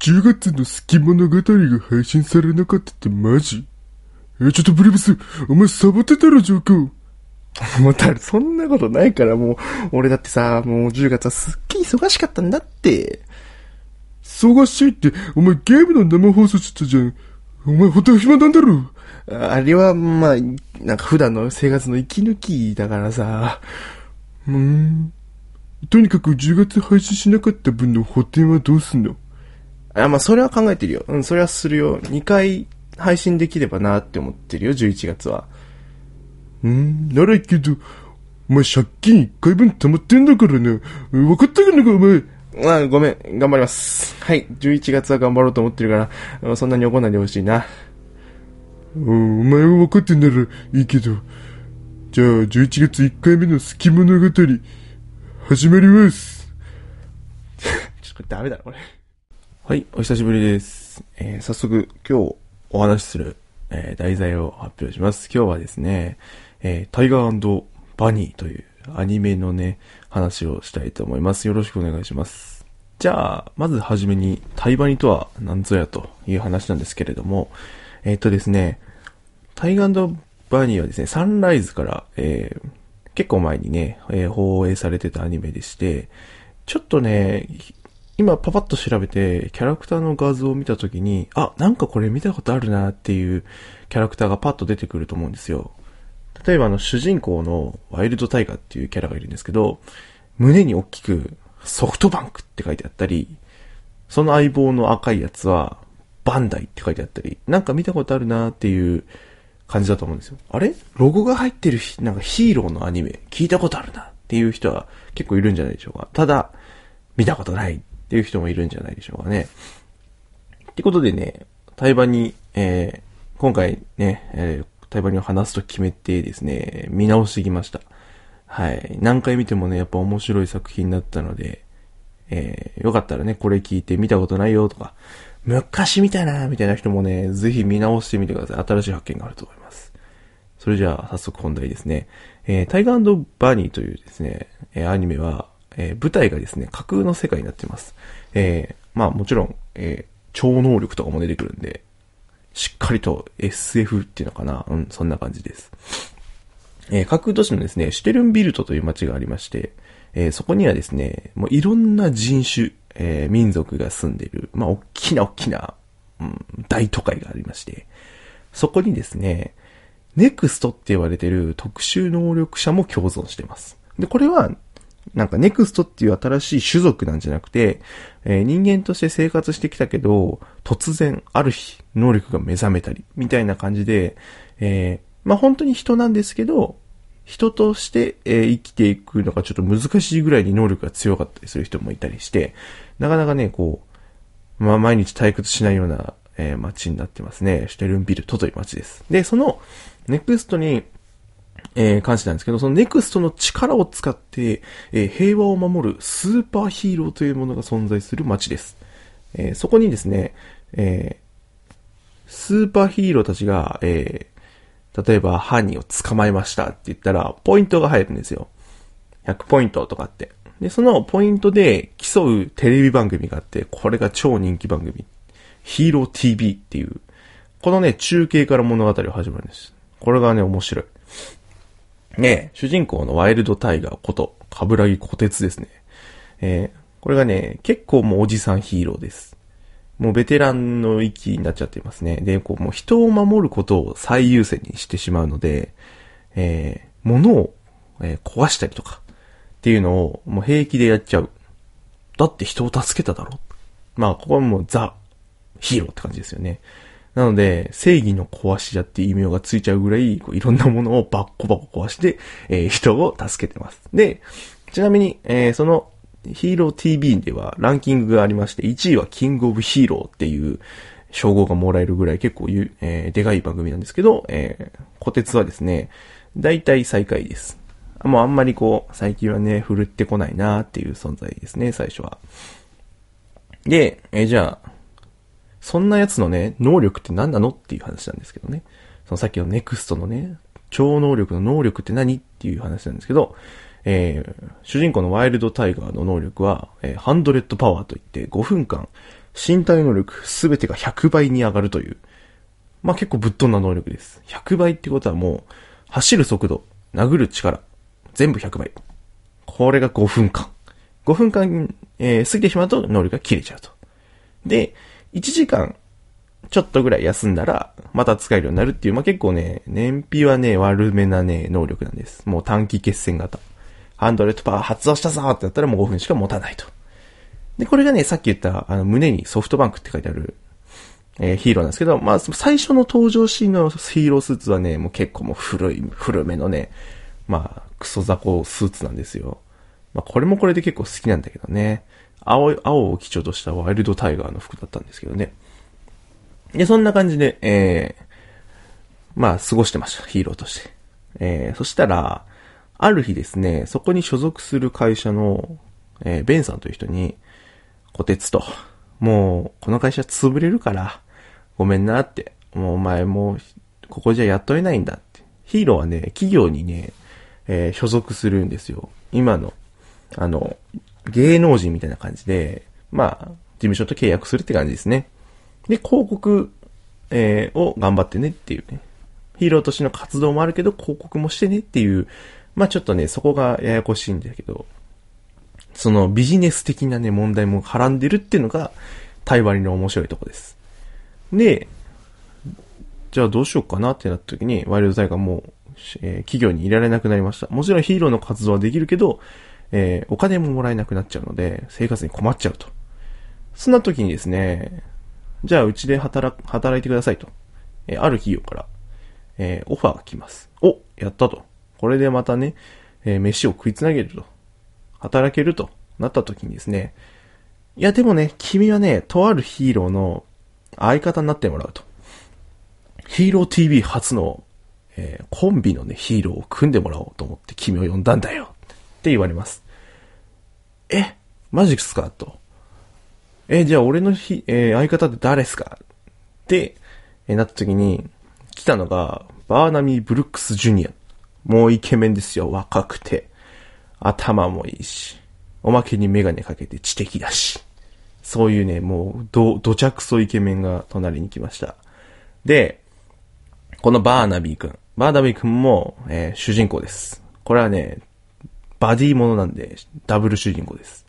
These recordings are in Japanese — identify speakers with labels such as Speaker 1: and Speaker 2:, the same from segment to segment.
Speaker 1: 10月の好き物語が配信されなかったってマジ？え、ちょっとブリブス、お前サボってたろ、状況。
Speaker 2: もうだ、そんなことないから、もう、俺だってさ、もう10月はすっげえ忙しかったんだって。
Speaker 1: 忙しいって、お前ゲームの生放送してたじゃん。お前本当は暇なんだろ。
Speaker 2: ああれは、まあ、なんか普段の生活の息抜きだからさ。
Speaker 1: うーん。とにかく10月配信しなかった分の補填はどうすんの？
Speaker 2: あ、まあ、それは考えてるよ。うん、それはするよ。2回配信できればなって思ってるよ、11月は。
Speaker 1: うーん、ならいいけど、お前借金1回分溜まってんだからな。分かったかなか、お前。
Speaker 2: まあ、ごめん、頑張ります。はい、11月は頑張ろうと思ってるからうん、そんなに怒んないでほしいな。
Speaker 1: うんお前は分かってんならいいけど。じゃあ、11月1回目の好き物語、始まります。
Speaker 2: ちょっとダメだな、これ。はい、お久しぶりです。えー早速、今日お話しする、えー題材を発表します。今日はですね、えータイガーバニーというアニメのね、話をしたいと思います。よろしくお願いします。じゃあ、まずはじめに、タイバニとは何ぞやという話なんですけれども、えっとですね、タイガーバニーはですね、サンライズから、え結構前にね、え放映されてたアニメでして、ちょっとね、今パパッと調べて、キャラクターの画像を見たときに、あ、なんかこれ見たことあるなっていうキャラクターがパッと出てくると思うんですよ。例えばあの主人公のワイルドタイガーっていうキャラがいるんですけど、胸に大きくソフトバンクって書いてあったり、その相棒の赤いやつはバンダイって書いてあったり、なんか見たことあるなっていう感じだと思うんですよ。あれ？ロゴが入ってるなんかヒーローのアニメ聞いたことあるなっていう人は結構いるんじゃないでしょうか。ただ、見たことないっていう人もいるんじゃないでしょうかね。ってことでね、対バに、えー、今回ね、えー、対バに話すと決めてですね、見直してきました。はい。何回見てもね、やっぱ面白い作品だったので、えー、よかったらね、これ聞いて見たことないよとか、昔見たなみたいな人もね、ぜひ見直してみてください。新しい発見があると思います。それじゃあ、早速本題ですね。えー、タイガーバニーというですね、えーアニメは、えー舞台がですね、架空の世界になっています。えーまあもちろん、えー超能力とかも出てくるんで、しっかりと SF っていうのかな？うん、そんな感じです。えー架空都市のですね、シュテルンビルトという街がありまして、えーそこにはですね、もういろんな人種、えー民族が住んでいる、まあ、大きな大きな、うん、大都会がありまして、そこにですね、ネクストって言われてる特殊能力者も共存してます。で、これは、なんかネクストっていう新しい種族なんじゃなくて、えー人間として生活してきたけど、突然、ある日、能力が目覚めたり、みたいな感じで、えーまあ本当に人なんですけど、人として、えー生きていくのがちょっと難しいぐらいに能力が強かったりする人もいたりして、なかなかね、こう、まあ毎日退屈しないような、えー街になってますね。シュテルンビルトという街です。で、その、ネクストに、えー関してなんですけど、そのネクストの力を使って、えー平和を守るスーパーヒーローというものが存在する街です。えーそこにですね、えースーパーヒーローたちが、えー例えば犯人を捕まえましたって言ったら、ポイントが入るんですよ。100ポイントとかって。で、そのポイントで競うテレビ番組があって、これが超人気番組。ヒーロー TV っていう、このね、中継から物語が始まるんです。これがね、面白い。ね主人公のワイルドタイガーこと、カブラギ小鉄ですね。えーこれがね、結構もうおじさんヒーローです。もうベテランの域になっちゃっていますね。で、こう、もう人を守ることを最優先にしてしまうので、えー物を、えー壊したりとか、っていうのをもう平気でやっちゃう。だって人を助けただろ。まあ、ここはもうザ、ヒーローって感じですよね。なので、正義の壊し屋っていう異名がついちゃうぐらい、こういろんなものをバッコバコ壊して、えー人を助けてます。で、ちなみに、えーその、ヒーロー TV ではランキングがありまして、1位はキングオブヒーローっていう称号がもらえるぐらい結構ゆ、えーでかい番組なんですけど、えー、小鉄はですね、大体最下位です。もうあんまりこう、最近はね、振るってこないなーっていう存在ですね、最初は。で、えーじゃあ、そんなやつのね、能力って何なのっていう話なんですけどね。そのさっきのネクストのね、超能力の能力って何っていう話なんですけど、えー主人公のワイルドタイガーの能力は、えーハンドレッドパワーといって5分間身体能力すべてが100倍に上がるという、まあ結構ぶっ飛んだ能力です。100倍ってことはもう、走る速度、殴る力、全部100倍。これが5分間。5分間、えー、過ぎてしまうと能力が切れちゃうと。で、1時間、ちょっとぐらい休んだら、また使えるようになるっていう、まあ、結構ね、燃費はね、悪めなね、能力なんです。もう短期決戦型。ハンドレッドパワー発動したぞってやったらもう5分しか持たないと。で、これがね、さっき言った、あの、胸にソフトバンクって書いてある、えー、ヒーローなんですけど、まあ、最初の登場シーンのヒーロースーツはね、もう結構もう古い、古めのね、まあ、クソ雑魚スーツなんですよ。まあ、これもこれで結構好きなんだけどね。青、青を基調としたワイルドタイガーの服だったんですけどね。で、そんな感じで、えー、まあ、過ごしてました。ヒーローとして。えー、そしたら、ある日ですね、そこに所属する会社の、えー、ベンさんという人に、こてつと、もう、この会社潰れるから、ごめんなって、もうお前もう、ここじゃ雇えないんだって。ヒーローはね、企業にね、えー、所属するんですよ。今の、あの、芸能人みたいな感じで、まあ、事務所と契約するって感じですね。で、広告、えー、を頑張ってねっていうね。ヒーローとしての活動もあるけど、広告もしてねっていう、まあちょっとね、そこがややこしいんだけど、そのビジネス的なね、問題も絡んでるっていうのが、対話の面白いとこです。で、じゃあどうしようかなってなった時に、ワイルドタイガーもう、えー、企業にいられなくなりました。もちろんヒーローの活動はできるけど、えー、お金ももらえなくなっちゃうので、生活に困っちゃうと。そんな時にですね、じゃあうちで働、働いてくださいと。えー、ある企業から、えー、オファーが来ます。おやったと。これでまたね、えー、飯を食いつなげると。働けるとなった時にですね、いやでもね、君はね、とあるヒーローの相方になってもらうと。ヒーロー TV 初の、えー、コンビのね、ヒーローを組んでもらおうと思って君を呼んだんだよ。って言われます。えマジっすか？と。え、じゃあ俺のひ、えー、相方って誰っすか？って、えー、なった時に、来たのが、バーナミー・ブルックス・ジュニア。もうイケメンですよ。若くて。頭もいいし。おまけにメガネかけて知的だし。そういうね、もう、ど、どちゃくそイケメンが隣に来ました。で、このバーナビー君。バーナビー君も、えー、主人公です。これはね、バディものなんで、ダブル主人公です。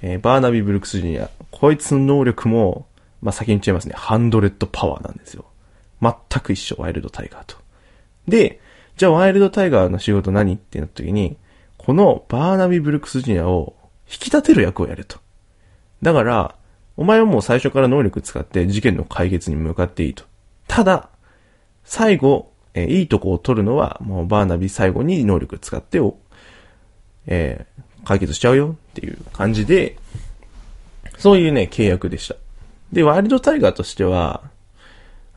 Speaker 2: えー、バーナビー・ブルックス・ジュニア。こいつの能力も、まあ、先に言っちゃいますね。ハンドレッドパワーなんですよ。全く一緒、ワイルドタイガーと。で、じゃあワイルドタイガーの仕事何ってなった時に、このバーナビー・ブルックス・ジュニアを引き立てる役をやると。だから、お前はもう最初から能力使って事件の解決に向かっていいと。ただ、最後、えー、いいとこを取るのは、もうバーナビー最後に能力使ってを、えー、解決しちゃうよっていう感じで、そういうね、契約でした。で、ワイルドタイガーとしては、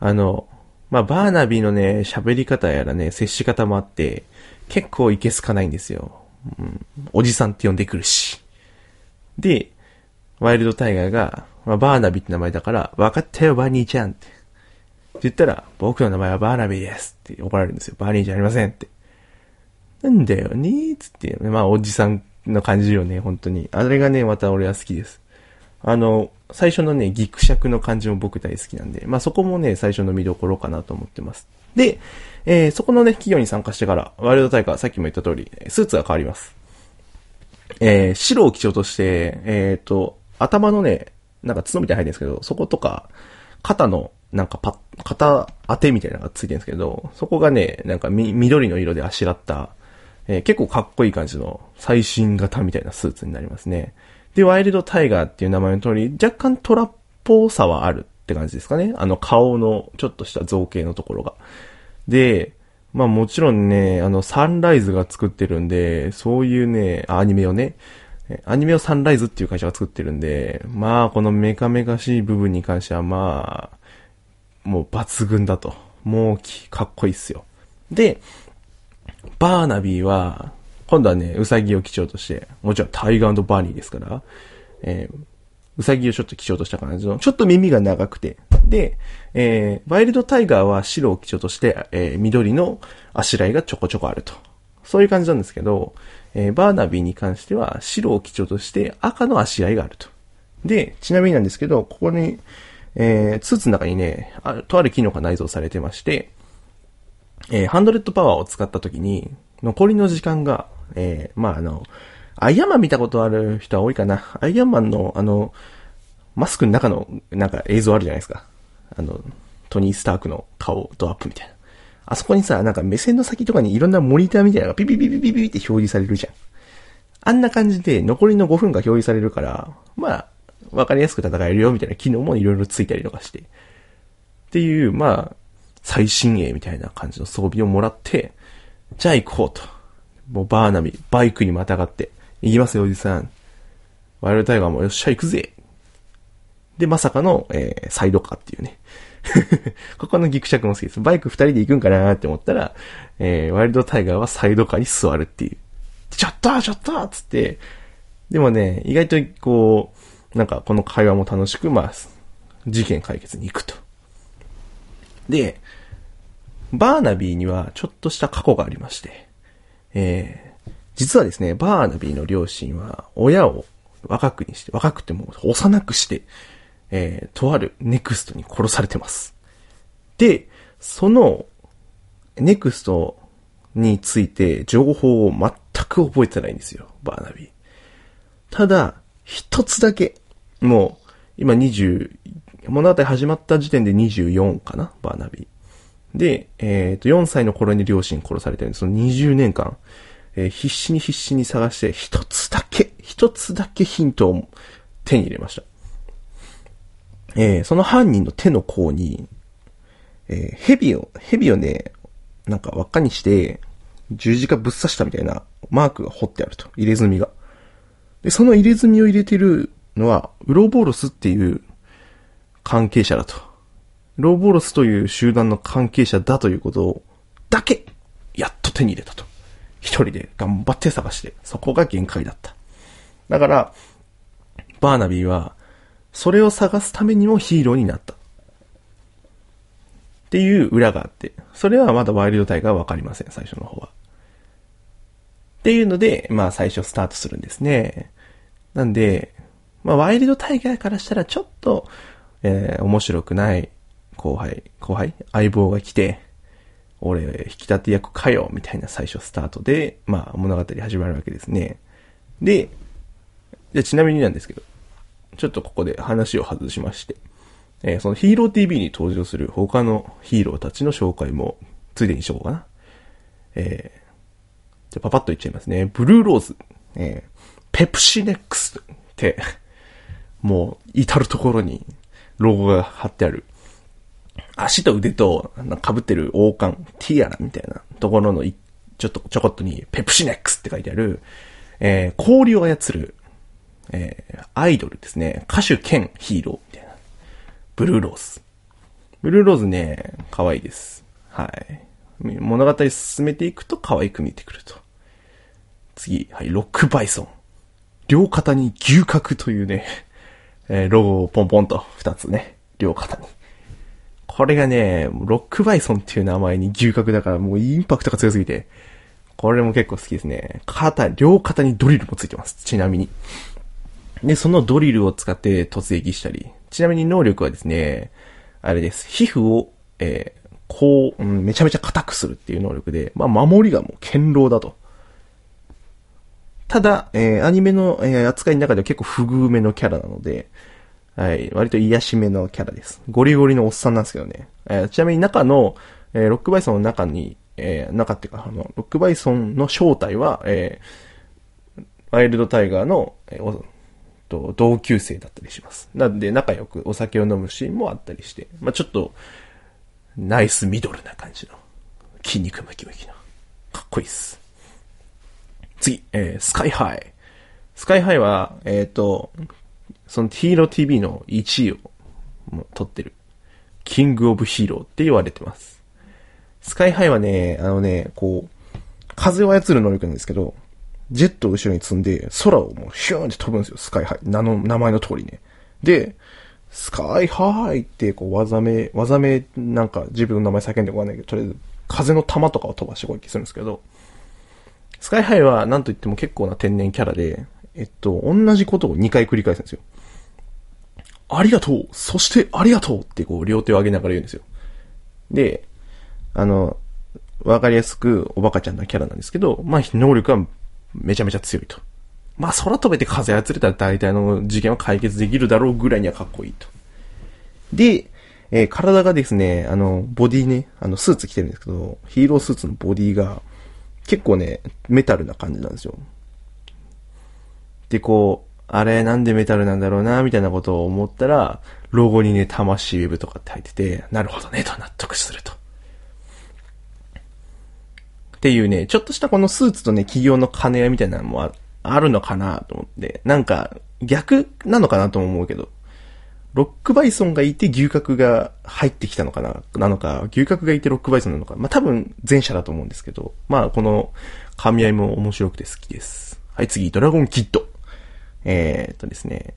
Speaker 2: あの、まあ、バーナビーのね、喋り方やらね、接し方もあって、結構いけすかないんですよ。うん、おじさんって呼んでくるし。で、ワイルドタイガーが、まあ、バーナビーって名前だから、分かったよ、バーニーちゃんって。って言ったら、僕の名前はバーナビーですって怒られるんですよ。バーニーじゃありませんって。なんだよねつって、まあ、おじさんの感じよね、本当に。あれがね、また俺は好きです。あの、最初のね、ギクシャクの感じも僕大好きなんで、まあそこもね、最初の見どころかなと思ってます。で、えー、そこのね、企業に参加してから、ワイルド大会、さっきも言った通り、スーツが変わります。えー、白を基調として、えっ、ー、と、頭のね、なんか角みたいに入ってるんですけど、そことか、肩の、なんかパ肩当てみたいなのがついてるんですけど、そこがね、なんかみ、緑の色であしらった、えー、結構かっこいい感じの最新型みたいなスーツになりますね。で、ワイルドタイガーっていう名前の通り、若干トラっぽさはあるって感じですかね。あの顔のちょっとした造形のところが。で、まあもちろんね、あのサンライズが作ってるんで、そういうね、アニメをね、アニメをサンライズっていう会社が作ってるんで、まあこのメカメカしい部分に関してはまあ、もう抜群だと。もうかっこいいっすよ。で、バーナビーは、今度はね、ウサギを基調として、もちろんタイガーバーニーですから、えー、ウサギをちょっと基調とした感じの、ちょっと耳が長くて、で、えー、ワイルドタイガーは白を基調として、えー、緑のあしらいがちょこちょこあると。そういう感じなんですけど、えー、バーナビーに関しては白を基調として赤のあしらいがあると。で、ちなみになんですけど、ここに、えー、スーツの中にね、あとある機能が内蔵されてまして、えー、ハンドレッドパワーを使った時に、残りの時間が、えー、まあ、あの、アイアンマン見たことある人は多いかな。アイアンマンの、あの、マスクの中の、なんか映像あるじゃないですか。あの、トニー・スタークの顔ドアップみたいな。あそこにさ、なんか目線の先とかにいろんなモニターみたいなのがピピピピピピって表示されるじゃん。あんな感じで残りの5分が表示されるから、まあ、わかりやすく戦えるよみたいな機能もいろいろついたりとかして。っていう、まあ、最新鋭みたいな感じの装備をもらって、じゃあ行こうと。もうバーナビ、バイクにまたがって、行きますよ、おじさん。ワイルドタイガーもよっしゃ行くぜ。で、まさかの、えー、サイドカーっていうね。ここのギクシャクも好きです。バイク二人で行くんかなって思ったら、えー、ワイルドタイガーはサイドカーに座るっていう。ちょっとちょっとつって、でもね、意外とこう、なんかこの会話も楽しく、まあ、事件解決に行くと。で、バーナビーにはちょっとした過去がありまして、えー、実はですね、バーナビーの両親は親を若くにして、若くても幼くして、えー、とあるネクストに殺されてます。で、その、ネクストについて情報を全く覚えてないんですよ、バーナビー。ただ、一つだけ、もう、今20、物語始まった時点で24かな、バーナビー。で、えっ、ー、と、4歳の頃に両親殺されてるんです、その20年間、えー、必死に必死に探して、一つだけ、一つだけヒントを手に入れました。えー、その犯人の手の甲に、えー、蛇を、蛇をね、なんか輪っかにして、十字架ぶっ刺したみたいなマークが彫ってあると。入れ墨が。で、その入れ墨を入れてるのは、ウロボロスっていう関係者だと。ウロボロスという集団の関係者だということを、だけ、やっと手に入れたと。一人で頑張って探して、そこが限界だった。だから、バーナビーは、それを探すためにもヒーローになった。っていう裏があって、それはまだワイルドタイガーはわかりません、最初の方は。っていうので、まあ最初スタートするんですね。なんで、まあワイルドタイガーからしたらちょっと、えー、面白くない後輩、後輩？相棒が来て、俺、引き立て役かよみたいな最初スタートで、まあ物語始まるわけですね。で、じゃちなみになんですけど、ちょっとここで話を外しまして、えー、そのヒーロー TV に登場する他のヒーローたちの紹介もついでにしようかな。えー、じゃパパッと言っちゃいますね。ブルーローズ、えー、ペプシネックスって、もう至るところにロゴが貼ってある。足と腕と被ってる王冠、ティアラみたいなところのちょっとちょこっとにペプシネックスって書いてある、えー、氷を操るえー、アイドルですね。歌手兼ヒーローみたいな。ブルーローズ。ブルーローズね、可愛いです。はい。物語進めていくと可愛く見えてくると。次、はい、ロックバイソン。両肩に牛角というね、えー、ロゴをポンポンと二つね、両肩に。これがね、ロックバイソンっていう名前に牛角だからもうインパクトが強すぎて、これも結構好きですね。肩、両肩にドリルもついてます。ちなみに。で、そのドリルを使って突撃したり。ちなみに能力はですね、あれです。皮膚を、えー、こう、うん、めちゃめちゃ硬くするっていう能力で、まあ、守りがもう堅牢だと。ただ、えー、アニメの、えー、扱いの中では結構不遇めのキャラなので、はい、割と癒しめのキャラです。ゴリゴリのおっさんなんですけどね。えー、ちなみに中の、えー、ロックバイソンの中に、えー、中っていうか、あの、ロックバイソンの正体は、えー、ワイルドタイガーの、えー、と、同級生だったりします。なんで、仲良くお酒を飲むシーンもあったりして、まあちょっと、ナイスミドルな感じの、筋肉ムキムキの、かっこいいっす。次、えー、スカイハイ。スカイハイは、えっ、ー、と、そのヒーロー TV の1位をもう取ってる、キングオブヒーローって言われてます。スカイハイはね、あのね、こう、風を操る能力なんですけど、ジェットを後ろに積んで、空をもうヒューンって飛ぶんですよ、スカイハイ。名の、名前の通りね。で、スカイハイって、こう、技名、技名、なんか自分の名前叫んでこないけど、とりあえず、風の玉とかを飛ばして攻撃するんですけど、スカイハイは、なんと言っても結構な天然キャラで、えっと、同じことを2回繰り返すんですよ。ありがとうそしてありがとうってこう、両手を上げながら言うんですよ。で、あの、わかりやすくおバカちゃんなキャラなんですけど、まあ、能力はめちゃめちゃ強いと。まあ、空飛べて風操れたら大体の事件は解決できるだろうぐらいにはかっこいいと。で、えー、体がですね、あの、ボディね、あの、スーツ着てるんですけど、ヒーロースーツのボディが、結構ね、メタルな感じなんですよ。で、こう、あれなんでメタルなんだろうな、みたいなことを思ったら、ロゴにね、魂ウェブとかって入ってて、なるほどね、と納得すると。っていうね、ちょっとしたこのスーツとね、企業の兼ね合いみたいなのもあるのかなと思って、なんか逆なのかなとも思うけど、ロックバイソンがいて牛角が入ってきたのかななのか、牛角がいてロックバイソンなのか。まあ、多分前者だと思うんですけど、まあ、この噛み合いも面白くて好きです。はい、次、ドラゴンキッド。えー、っとですね、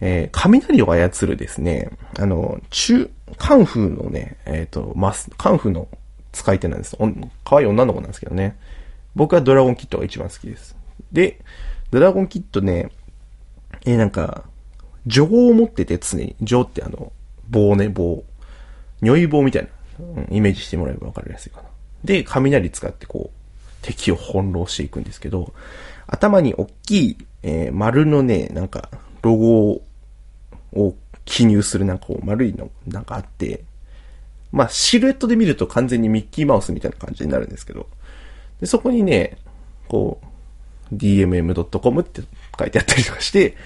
Speaker 2: えー、雷を操るですね、あの、中、カンフーのね、えー、っと、マス、カンフーの使い手なんです。可愛い女の子なんですけどね。僕はドラゴンキットが一番好きです。で、ドラゴンキットね、えー、なんか、情を持ってて常に、情ってあの、棒ね、棒。如意棒みたいな、うん、イメージしてもらえばわかりやすいかな。で、雷使ってこう、敵を翻弄していくんですけど、頭に大きい、えー、丸のね、なんか、ロゴを記入するなんかこう丸いのなんかあって、まあ、シルエットで見ると完全にミッキーマウスみたいな感じになるんですけど、でそこにね、こう、dmm.com って書いてあったりとかして、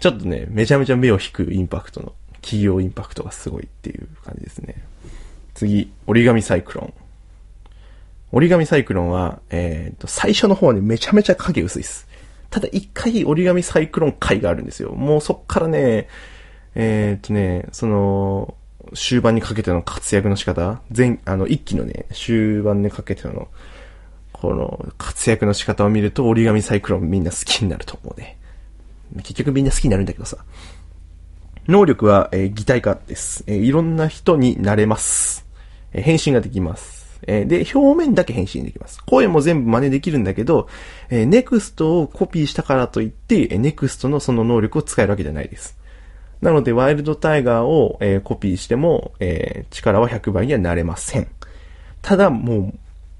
Speaker 2: ちょっとね、めちゃめちゃ目を引くインパクトの、企業インパクトがすごいっていう感じですね。次、折り紙サイクロン。折り紙サイクロンは、えっ、と、最初の方はね、めちゃめちゃ影薄いです。ただ一回折り紙サイクロン回があるんですよ。もうそっからね、えっ、とね、その、終盤にかけての活躍の仕方、前、あの、一期のね、終盤にかけての、この、活躍の仕方を見ると、折り紙サイクロンみんな好きになると思うね。結局みんな好きになるんだけどさ。能力は、えー、擬態化です。えー、いろんな人になれます。えー、変身ができます。えー、で、表面だけ変身できます。声も全部真似できるんだけど、えー、ネクストをコピーしたからといって、えー、ネクストのその能力を使えるわけじゃないです。なので、ワイルドタイガーを、えー、コピーしても、えー、力は100倍にはなれません。ただ、も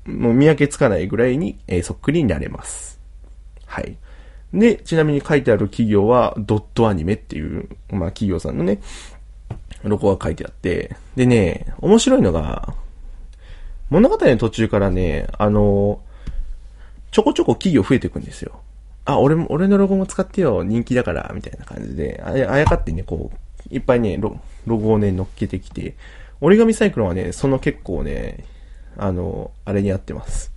Speaker 2: う、もう見分けつかないぐらいに、えー、そっくりになれます。はい。で、ちなみに書いてある企業は、ドットアニメっていう、まあ企業さんのね、ロゴが書いてあって、でね、面白いのが、物語の途中からね、あの、ちょこちょこ企業増えていくんですよ。あ、俺も、俺のロゴも使ってよ、人気だから、みたいな感じで、ああやかってね、こう、いっぱいね、ロロゴをね、乗っけてきて、折り紙サイクロンはね、その結構ね、あの、あれに合ってます。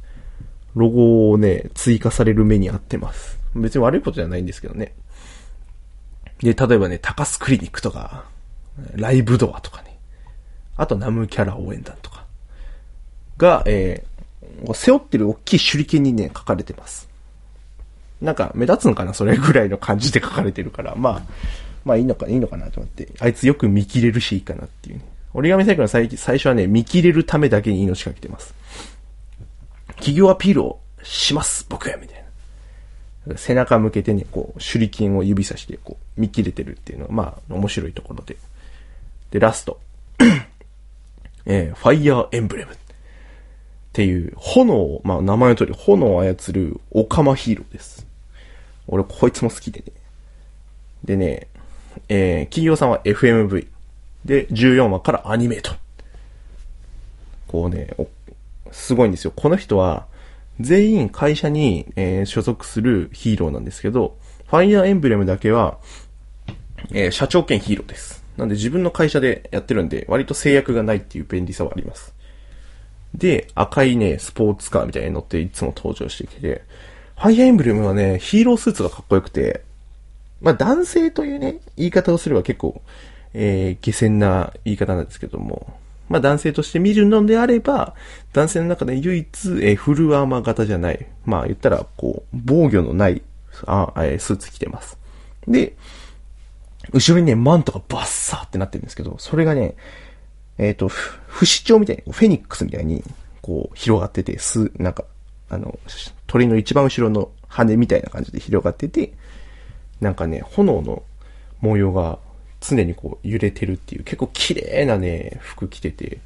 Speaker 2: ロゴをね、追加される目に合ってます。別に悪いことじゃないんですけどね。で、例えばね、高須クリニックとか、ライブドアとかね。あとナムキャラ応援団とか。が、えー、背負ってる大きい手裏剣にね、書かれてます。なんか目立つのかなそれぐらいの感じで書かれてるから、まあ、まあいいのか、いいのかなと思って。あいつよく見切れるしいいかなっていうね。折り紙サイクルの最最初はね、見切れるためだけに命かけてます。企業アピールをします、僕や、みたいな。背中向けてね、こう、手裏剣を指さして、こう、見切れてるっていうのは、まあ、面白いところで。で、ラスト。えー、ファイヤーエンブレム。っていう、炎、まあ名前の通り炎を操るオカマヒーローです。俺こいつも好きでね。でね、えー、企業さんは FMV。で、14話からアニメート。こうね、すごいんですよ。この人は、全員会社に、えー、所属するヒーローなんですけど、ファイアーエンブレムだけは、えー、社長兼ヒーローです。なんで自分の会社でやってるんで、割と制約がないっていう便利さはあります。で、赤いね、スポーツカーみたいに乗っていつも登場してきて、ファイアーエンブレムはね、ヒーロースーツがかっこよくて、まあ男性というね、言い方をすれば結構、えー、下船な言い方なんですけども、まあ男性として見るのであれば、男性の中で唯一、えー、フルアーマー型じゃない。まあ言ったら、こう、防御のないあ、えー、スーツ着てます。で、後ろにね、マントがバッサーってなってるんですけど、それがね、えっ、ー、と、不死鳥みたいに、フェニックスみたいに、こう、広がってて、す、なんか、あの、鳥の一番後ろの羽みたいな感じで広がってて、なんかね、炎の模様が常にこう揺れてるっていう結構綺麗なね、服着てて、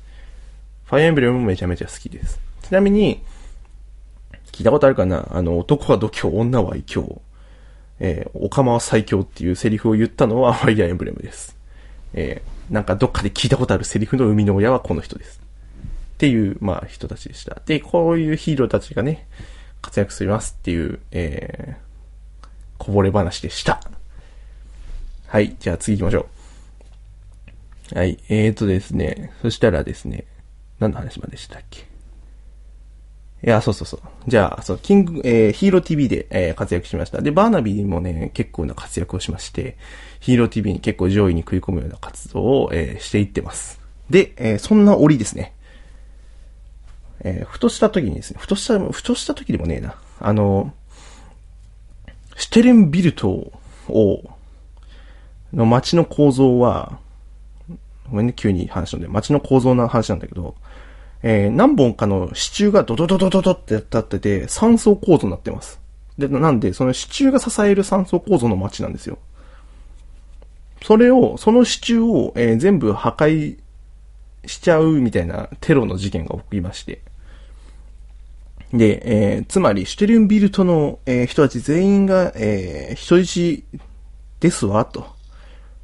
Speaker 2: ファイアエンブレムもめちゃめちゃ好きです。ちなみに、聞いたことあるかな？あの、男は度胸、女は異教。えー、オカマは最強っていうセリフを言ったのはファイアーエンブレムです。えー、なんかどっかで聞いたことあるセリフの生みの親はこの人です。っていう、まあ人たちでした。で、こういうヒーローたちがね、活躍しますっていう、えー、こぼれ話でした。はい、じゃあ次行きましょう。はい、えーとですね、そしたらですね、何の話までしたっけ？いや、そうそうそう。じゃあ、そう、キング、えー、ヒーロー TV で、えー、活躍しました。で、バーナビーもね、結構な活躍をしまして、ヒーロー TV に結構上位に食い込むような活動を、えー、していってます。で、えー、そんな折ですね。えー、ふとした時にですね、ふとした、ふとした時でもねえな。あの、シュテレンビルトを、の街の構造は、ごめんね、急に話しんで、街の構造の話なんだけど、えー、何本かの支柱がドドドドドドって立ってて、三層構造になってます。で、なんで、その支柱が支える三層構造の街なんですよ。それを、その支柱を、えー、全部破壊しちゃうみたいなテロの事件が起きまして。で、えー、つまり、シュテルンビルトの、えー、人たち全員が、えー、人質ですわ、と。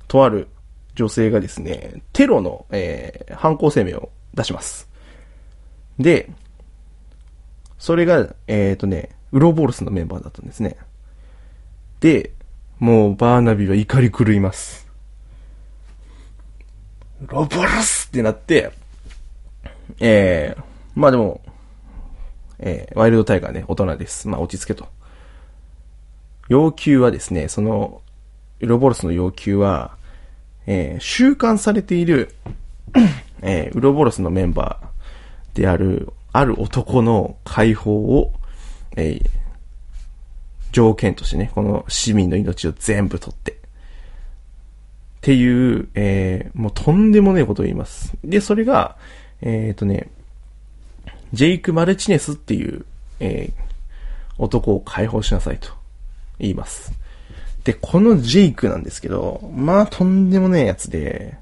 Speaker 2: とある女性がですね、テロの、えー、犯行声明を出します。で、それが、えっ、ー、とね、ウロボルスのメンバーだったんですね。で、もうバーナビーは怒り狂います。ウロボルスってなって、えー、まあでも、えー、ワイルドタイガーね、大人です。まあ落ち着けと。要求はですね、その、ウロボルスの要求は、えー、収監されているえー、ウロボロスのメンバー、である、ある男の解放を、えー、条件としてね、この市民の命を全部取って、っていう、えー、もうとんでもないことを言います。で、それが、えっ、ー、とね、ジェイク・マルチネスっていう、えー、男を解放しなさいと言います。で、このジェイクなんですけど、まあとんでもねえやつで、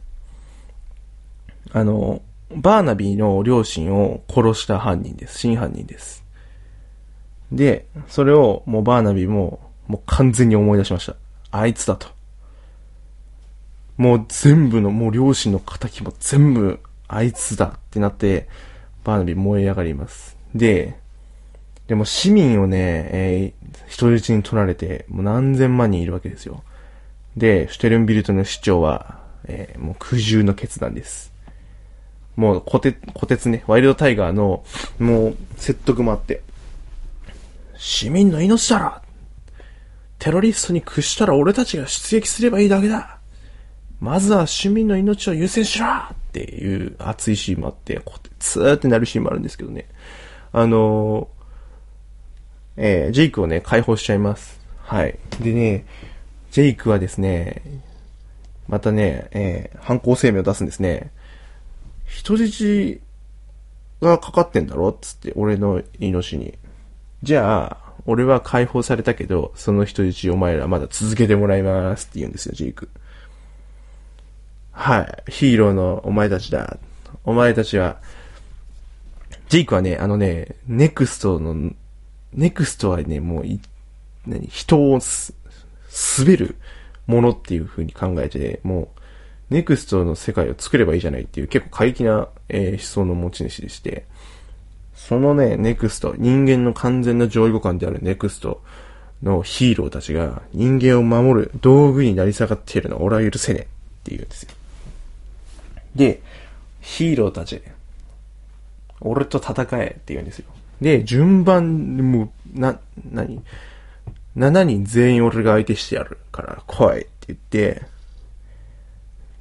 Speaker 2: あの、バーナビーの両親を殺した犯人です。真犯人です。で、それをもうバーナビーももう完全に思い出しました。あいつだと。もう全部の、もう両親の仇も全部あいつだってなって、バーナビー燃え上がります。で、でも市民をね、えー、人質に取られて、もう何千万人いるわけですよ。で、シュテルンビルトの市長は、えー、もう苦渋の決断です。もう、虎徹、虎徹ね、ワイルドタイガーの、もう、説得もあって。市民の命だろテロリストに屈したら俺たちが出撃すればいいだけだまずは市民の命を優先しろっていう熱いシーンもあって、こうツーってなるシーンもあるんですけどね。あのー、えー、ジェイクをね、解放しちゃいます。はい。でね、ジェイクはですね、またね、えー、犯行声明を出すんですね。人質がかかってんだろつって、俺の命に。じゃあ、俺は解放されたけど、その人質お前らまだ続けてもらいますって言うんですよ、ジェイク。はい。ヒーローのお前たちだ。お前たちは、ジェイクはね、あのね、ネクストの、NEXT はね、もう、何、人をす、統べるものっていう風に考えて、もう、 NEXT の世界を作ればいいじゃないっていう結構過激な、えー、思想の持ち主でして、そのね、 NEXT、人間の完全な上位互換である NEXT のヒーローたちが人間を守る道具になり下がっているのは俺は許せねえって言うんですよ。で、ヒーローたち、俺と戦えって言うんですよ。で、順番、もう、な、なに ?7 人全員俺が相手してやるから来いって言って、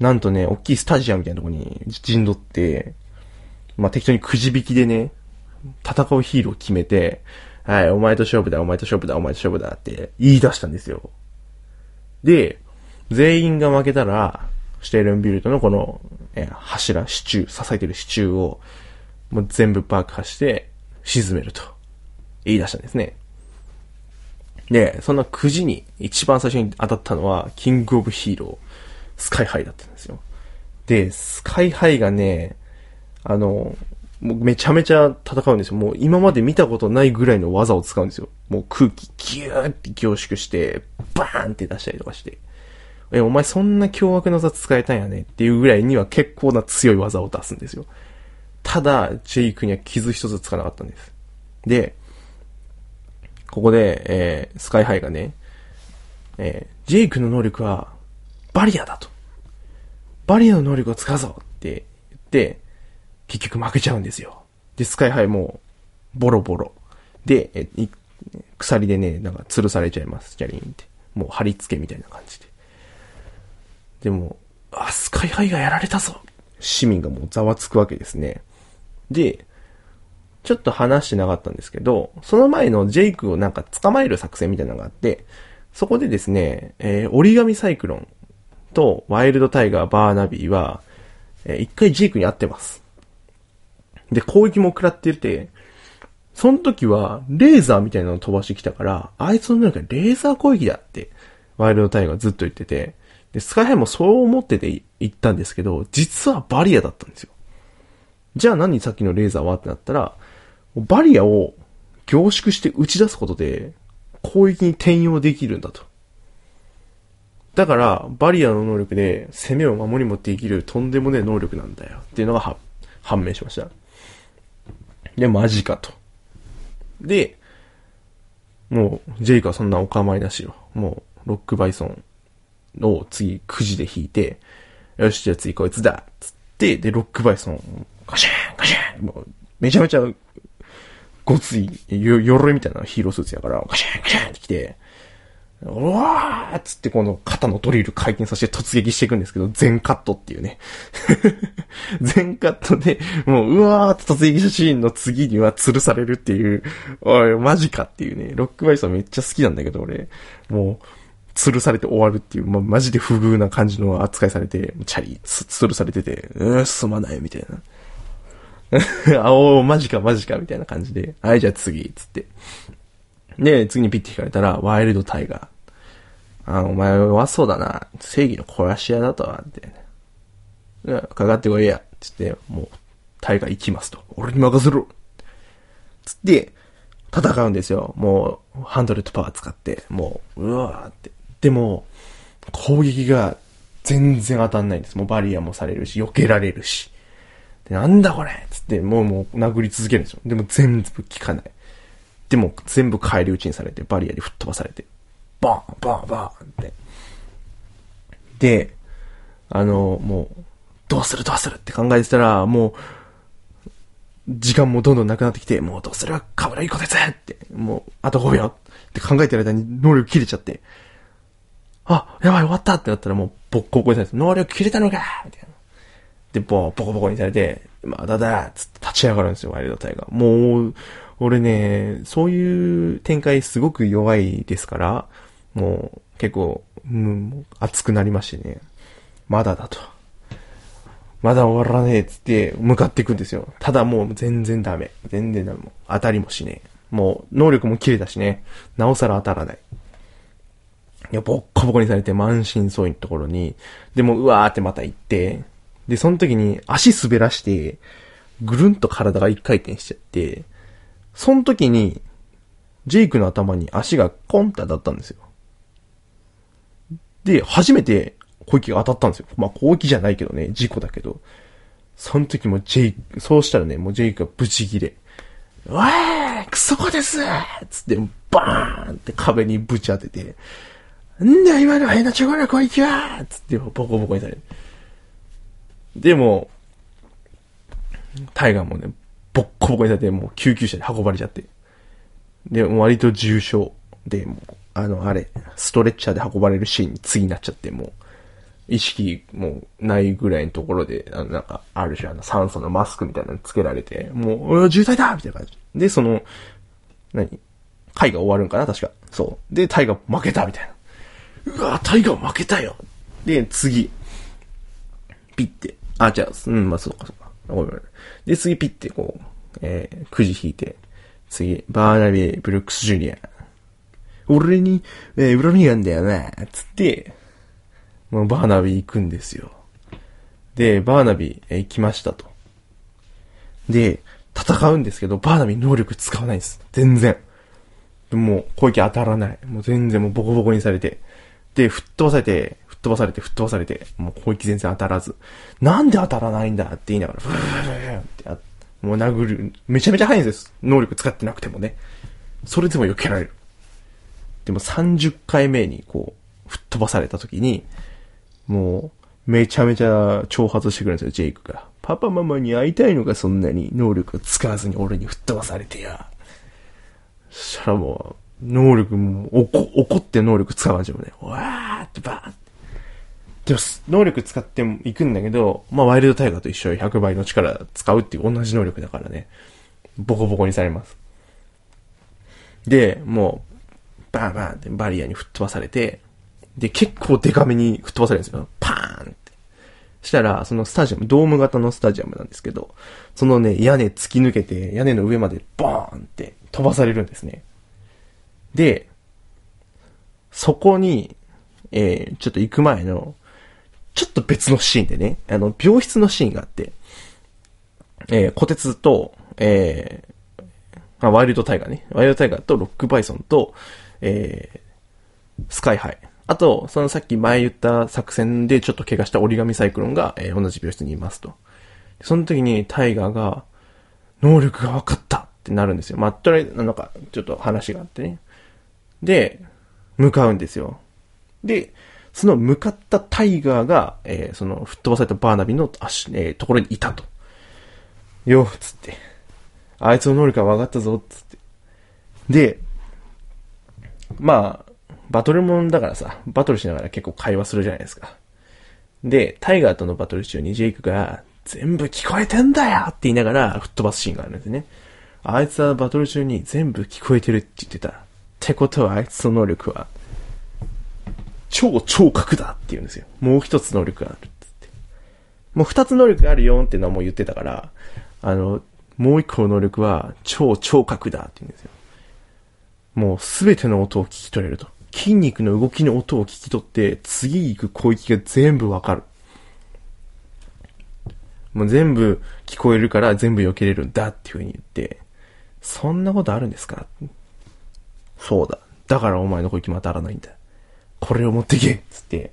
Speaker 2: なんとね、大きいスタジアムみたいなとこに陣取って、まあ、適当にくじ引きでね、戦うヒーローを決めて、はい、お前と勝負だ、お前と勝負だ、お前と勝負だって言い出したんですよ。で、全員が負けたら、シュテルンビルトのこの、え柱、支柱、支えてる支柱を、もう全部爆破して、沈めると、言い出したんですね。で、そんなくじに一番最初に当たったのは、キングオブヒーロー、スカイハイだったんですよ。で、スカイハイがね、あの、もうめちゃめちゃ戦うんですよ。もう今まで見たことないぐらいの技を使うんですよ。もう空気ギューって凝縮して、バーンって出したりとかして。え、お前そんな凶悪な技使えたんやねっていうぐらいには結構な強い技を出すんですよ。ただ、ジェイクには傷一つつかなかったんです。で、ここで、えー、スカイハイがね、えー、ジェイクの能力は、バリアだと。バリアの能力を使うぞって言って、結局負けちゃうんですよ。で、スカイハイも、ボロボロ。で、え、鎖でね、なんか吊るされちゃいます、ジャリンって。もう貼り付けみたいな感じで。でも、あ、スカイハイがやられたぞ市民がもうざわつくわけですね。で、ちょっと話してなかったんですけど、その前のジェイクをなんか捕まえる作戦みたいなのがあって、そこでですね、えー、折り紙サイクロンとワイルドタイガーバーナビーは、えー、一回ジェイクに会ってます。で、攻撃も食らってて、その時は、レーザーみたいなの飛ばしてきたから、あいつの能力はレーザー攻撃だって、ワイルドタイガーずっと言ってて、で、スカイハイもそう思ってて言ったんですけど、実はバリアだったんですよ。じゃあ何さっきのレーザーはってなったら、バリアを凝縮して打ち出すことで、攻撃に転用できるんだと。だから、バリアの能力で攻めを守りもできるとんでもねえ能力なんだよっていうのが判明しました。で、マジかと。で、もう、ジェイクはそんなお構いなしよ。もう、ロックバイソンを次、くじで引いて、よし、じゃあ次こいつだつって、で、ロックバイソン、ガシャンガシャンもう、めちゃめちゃ、ごつい、よ、鎧みたいなヒーロースーツやから、ガシャンガシャンって来て、うわーっつってこの肩のドリル回転させて突撃していくんですけど、全カットっていうね。全カットで、もう、うわーって突撃したシーンの次には吊るされるっていう、おい、マジかっていうね。ロックバイソンめっちゃ好きなんだけど、俺。もう、吊るされて終わるっていう、まあ、マジで不遇な感じの扱いされて、チャリ、吊るされてて、うー、すまない、みたいな。あおー、マジか、マジか、みたいな感じで、はい、じゃあ次、つって。で、次にピッて引かれたら、ワイルドタイガー。あ、お前弱そうだな。正義の殺し屋だとは、って、ね。かかってこいや。つって、もう、タイガー行きますと。俺に任せろつって、戦うんですよ。もう、ハンドルとパワー使って、もう、うわーって。でも、攻撃が全然当たんないんです。もうバリアもされるし、避けられるし。で、なんだこれつって、もうもう殴り続けるんですよ。でも全部効かない。でも全部返り討ちにされて、バリアで吹っ飛ばされて。バンバンバンって。で、あの、もう、どうするどうするって考えてたら、もう、時間もどんどんなくなってきて、もうどうするカメラいい子ですって、もう、あと5秒って考えてる間に能力切れちゃって、あ、やばい終わったってなったらもう、ボッコボコにされて、能力切れたのかみたいな。で、ボボコボコにされて、まだだつって立ち上がるんですよ、ワイルドタイガー。もう、俺ね、そういう展開すごく弱いですから、もう結構、うん、熱くなりましてね。まだだと。まだ終わらねえっつって向かっていくんですよ。ただもう全然ダメ。全然ダメ。当たりもしねえ。もう能力も切れたしね。なおさら当たらない。いや、ボッコボコにされて満身創痍のところに、でもうわーってまた行って、で、その時に足滑らして、ぐるんと体が一回転しちゃって、その時に、ジェイクの頭に足がコンって当たったんですよ。で、初めて攻撃が当たったんですよ。まあ攻撃じゃないけどね、事故だけど。その時もジェイク、そうしたらね、もうジェイクがブチギレ。おいクソコですつって、バーンって壁にぶち当てて、んだ今の変なチョコの攻撃はつってボコボコにされる。でも、タイガーもね、ボッコボコにされて、もう救急車で運ばれちゃって。で、割と重症で、もう、あの、あれ、ストレッチャーで運ばれるシーンに次になっちゃって、もう、意識もないぐらいのところで、あの、なんか、ある種、あの、酸素のマスクみたいなのつけられて、もう、渋滞だみたいな感じ。で、その、何？回が終わるんかな？確か。そう。で、タイが負けたみたいな。うわタイガー負けたよで、次。ピッて。あ、じゃあ、うん、まあ、そうか、そうか。ごめん。で、次ピッて、こう、えー、くじ引いて。次、バーナビー・ブルックス・ジュニア。俺に、えー、恨みがあんだよな、つって、もうバーナビー行くんですよ。で、バーナビー、えー、行きましたと。で、戦うんですけど、バーナビー能力使わないんです。全然。もう、攻撃当たらない。もう全然もうボコボコにされて。で、吹っ飛ばされて、吹っ飛ばされて、吹っ飛ばされて、もう攻撃全然当たらず。なんで当たらないんだって言いながら、ブーブーブーってやもう殴る。めちゃめちゃ速いんです。能力使ってなくてもね。それでも避けられる。でも30回目にこう、吹っ飛ばされた時に、もう、めちゃめちゃ挑発してくるんですよ、ジェイクが。パパママに会いたいのか、そんなに。能力使わずに俺に吹っ飛ばされてや。そしたらもう、能力も、怒、怒って能力使わんじゃんね。わーってバーって。でも、能力使っても行くんだけど、まあ、ワイルドタイガーと一緒に100倍の力使うっていう同じ能力だからね。ボコボコにされます。で、もう、バーンバーンってバリアに吹っ飛ばされて、で、結構デカめに吹っ飛ばされるんですよ。パーンって。したら、そのスタジアム、ドーム型のスタジアムなんですけど、そのね、屋根突き抜けて、屋根の上までバーンって飛ばされるんですね。で、そこに、えー、ちょっと行く前の、ちょっと別のシーンでね、あの、病室のシーンがあって、えー、小鉄と、えー、ワイルドタイガーね。ワイルドタイガーとロックバイソンと、えー、スカイハイ。あと、そのさっき前言った作戦でちょっと怪我した折り紙サイクロンが、えー、同じ病室にいますと。その時にタイガーが、能力が分かったってなるんですよ。まあ、とりあえず、なんか、ちょっと話があってね。で、向かうんですよ。で、その向かったタイガーが、えー、その吹っ飛ばされたバーナビの足、えー、ところにいたと。よ、つって。あいつの能力が分かったぞ、つって。で、まあ、バトルモンだからさ、バトルしながら結構会話するじゃないですか。で、タイガーとのバトル中にジェイクが、全部聞こえてんだよって言いながら吹っ飛ばすシーンがあるんですね。あいつはバトル中に全部聞こえてるって言ってた。ってことはあいつの能力は、超超角だって言うんですよ。もう一つ能力があるってって。もう二つ能力があるよってのはもう言ってたから、あの、もう一個の能力は超超角だって言うんですよ。もうすべての音を聞き取れると。筋肉の動きの音を聞き取って、次行く攻撃が全部わかる。もう全部聞こえるから全部避けれるんだっていう風に言って、そんなことあるんですか？そうだ。だからお前の攻撃も当たらないんだ。これを持ってけつって、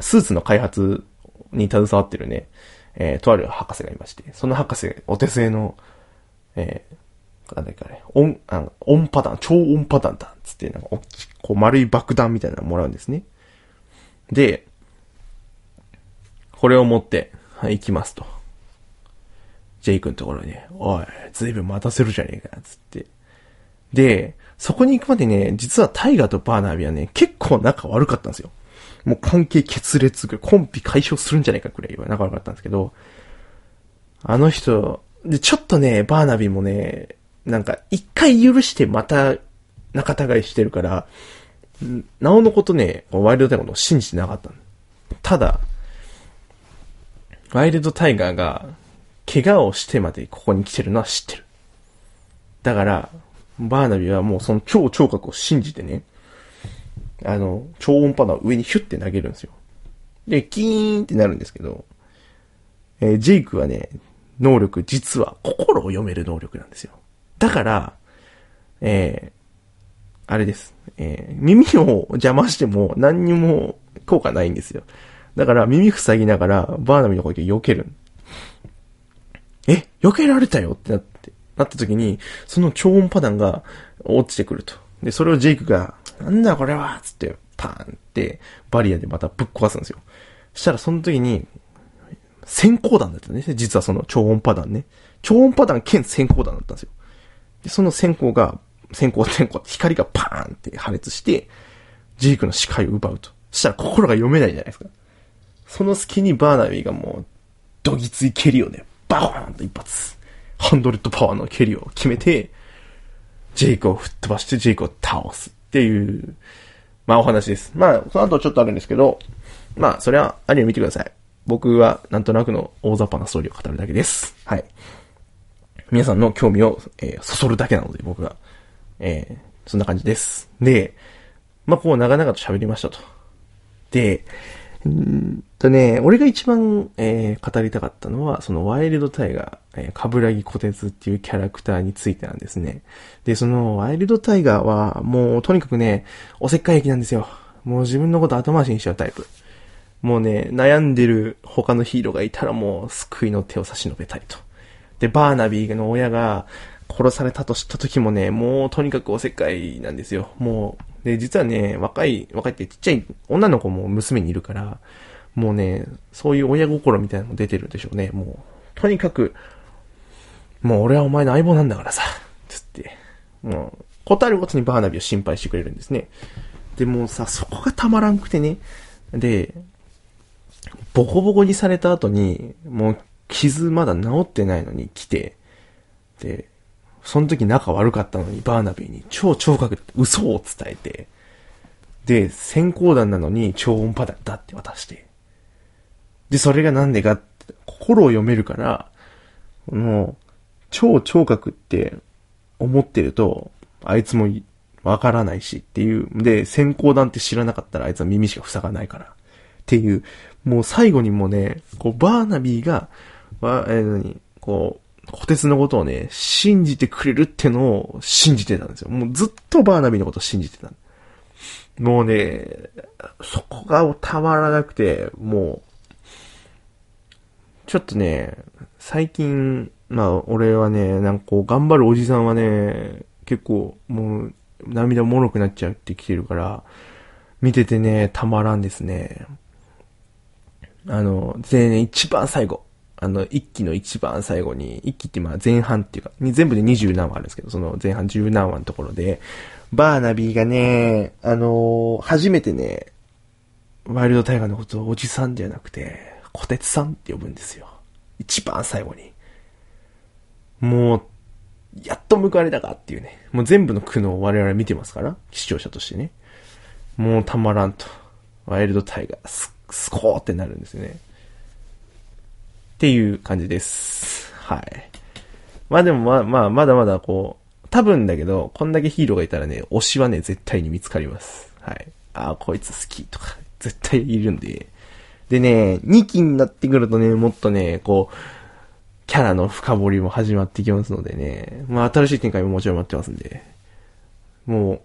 Speaker 2: スーツの開発に携わってるね、えー、とある博士がいまして、その博士、お手製の、えー、なんだっけあれ、音、あの、音パターン、超音パターンだつって、なんか、こう丸い爆弾みたいなのもらうんですね。で、これを持って、はい、行きますと。ジェイクのところに、おい、ずいぶん待たせるじゃねえか、つって。で、そこに行くまでね、実はタイガーとバーナビーはね、結構仲悪かったんですよ。もう関係決裂、コンビ解消するんじゃないかくらいは仲悪かったんですけど、あの人、で、ちょっとね、バーナビーもね、なんか、一回許してまた仲違いしてるから、なおのことね、ワイルドタイガーの信じてなかったただ、ワイルドタイガーが、怪我をしてまでここに来てるのは知ってる。だから、バーナビーはもうその超聴覚を信じてね、あの、超音波の上にヒュッて投げるんですよ。で、キーンってなるんですけど、えー、ジェイクはね、能力、実は心を読める能力なんですよ。だから、えー、あれです。えー、耳を邪魔しても何にも効果ないんですよ。だから耳塞ぎながらバーナビの攻撃を避ける。え、避けられたよってなって、なった時に、その超音波弾が落ちてくると。で、それをジェイクが、なんだこれはつって、パーンって、バリアでまたぶっ壊すんですよ。したらその時に、先行弾だったね。実はその超音波弾ね。超音波弾兼先行弾だったんですよ。で、その先行が、先行先行、光がパーンって破裂して、ジェイクの視界を奪うと。したら心が読めないじゃないですか。その隙にバーナビーがもう、どぎつい蹴りをね、バコーンと一発、ハンドレッドパワーの蹴りを決めて、ジェイクを吹っ飛ばしてジェイクを倒すっていう、まあお話です。まあ、その後ちょっとあるんですけど、まあ、それはアニメ見てください。僕はなんとなくの大雑把なストーリーを語るだけです。はい。皆さんの興味を、えー、そそるだけなので、僕が。えー、そんな感じです。で、まあ、こう長々と喋りましたと。で、んとね、俺が一番、えー、語りたかったのは、そのワイルドタイガー、えー、カブラギコテツっていうキャラクターについてなんですね。で、そのワイルドタイガーは、もうとにかくね、おせっかい駅なんですよ。もう自分のこと後回しにしちゃうタイプ。もうね、悩んでる他のヒーローがいたらもう救いの手を差し伸べたいと。で、バーナビーの親が殺されたと知った時もね、もうとにかくおせっかいなんですよ。もう、で、実はね、若い、若いってちっちゃい女の子も娘にいるから、もうね、そういう親心みたいなのも出てるでしょうね。もう、とにかく、もう俺はお前の相棒なんだからさ、つって、もう、答えるごとにバーナビーを心配してくれるんですね。で、もうさ、そこがたまらんくてね。で、ボコボコにされた後に、もう傷まだ治ってないのに来て、で、その時仲悪かったのにバーナビーに超聴覚って嘘を伝えて、で、先行弾なのに超音波だったって渡して。で、それがなんでかって、心を読めるから、もう、超聴覚って思ってると、あいつもわからないしっていう。で、先行弾って知らなかったらあいつは耳しか塞がないから。っていう、もう最後にもね、こう、バーナビーが、わ、えー、何こう、小鉄のことをね、信じてくれるってのを信じてたんですよ。もうずっとバーナビーのことを信じてた。もうね、そこがたまらなくて、もう、ちょっとね、最近、まあ、俺はね、なんかこう、頑張るおじさんはね、結構、もう、涙もろくなっちゃうってきてるから、見ててね、たまらんですね。あの、でね、一番最後。あの、一期の一番最後に、一期ってまあ前半っていうか、全部で二十何話あるんですけど、その前半十何話のところで、バーナビーがね、あのー、初めてね、ワイルドタイガーのことをおじさんじゃなくて、小鉄さんって呼ぶんですよ。一番最後に。もう、やっと報われたかっていうね。もう全部の苦悩を我々見てますから、視聴者としてね。もうたまらんと。ワイルドタイガー、す、すこーってなるんですよね。っていう感じです。はい。まあでもまあまあ、まだまだこう、多分だけど、こんだけヒーローがいたらね、推しはね、絶対に見つかります。はい。ああ、こいつ好きとか、絶対いるんで。でね、2期になってくるとね、もっとね、こう、キャラの深掘りも始まってきますのでね、まあ新しい展開ももちろん待ってますんで、もう、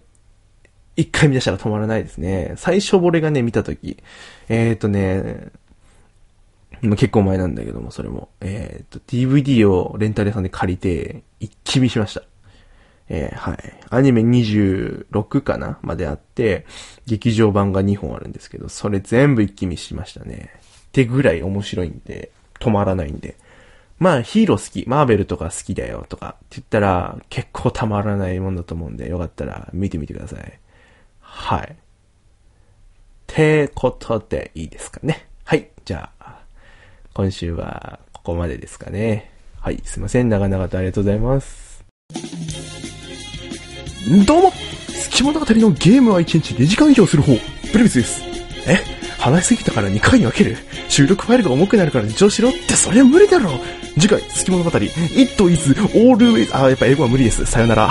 Speaker 2: 一回見出したら止まらないですね。最初俺がね、見たとき、えっ、ー、とね、結構前なんだけども、それも。えっ、と、DVD をレンタル屋さんで借りて、一気見しました。えー、はい。アニメ26かなまであって、劇場版が2本あるんですけど、それ全部一気見しましたね。ってぐらい面白いんで、止まらないんで。まあ、ヒーロー好き、マーベルとか好きだよとかって言ったら、結構たまらないもんだと思うんで、よかったら見てみてください。はい。てことでいいですかね。はい。じゃあ、今週はここまでですかね。はい、すいません。長々とありがとうございます。どうも月物語のゲームは1日2時間以上する方、ブルビスです。え？話しすぎたから2回に分ける？収録ファイルが重くなるから自重しろって？それは無理だろ次回、月物語、It is always, あ、やっぱ英語は無理です。さよなら。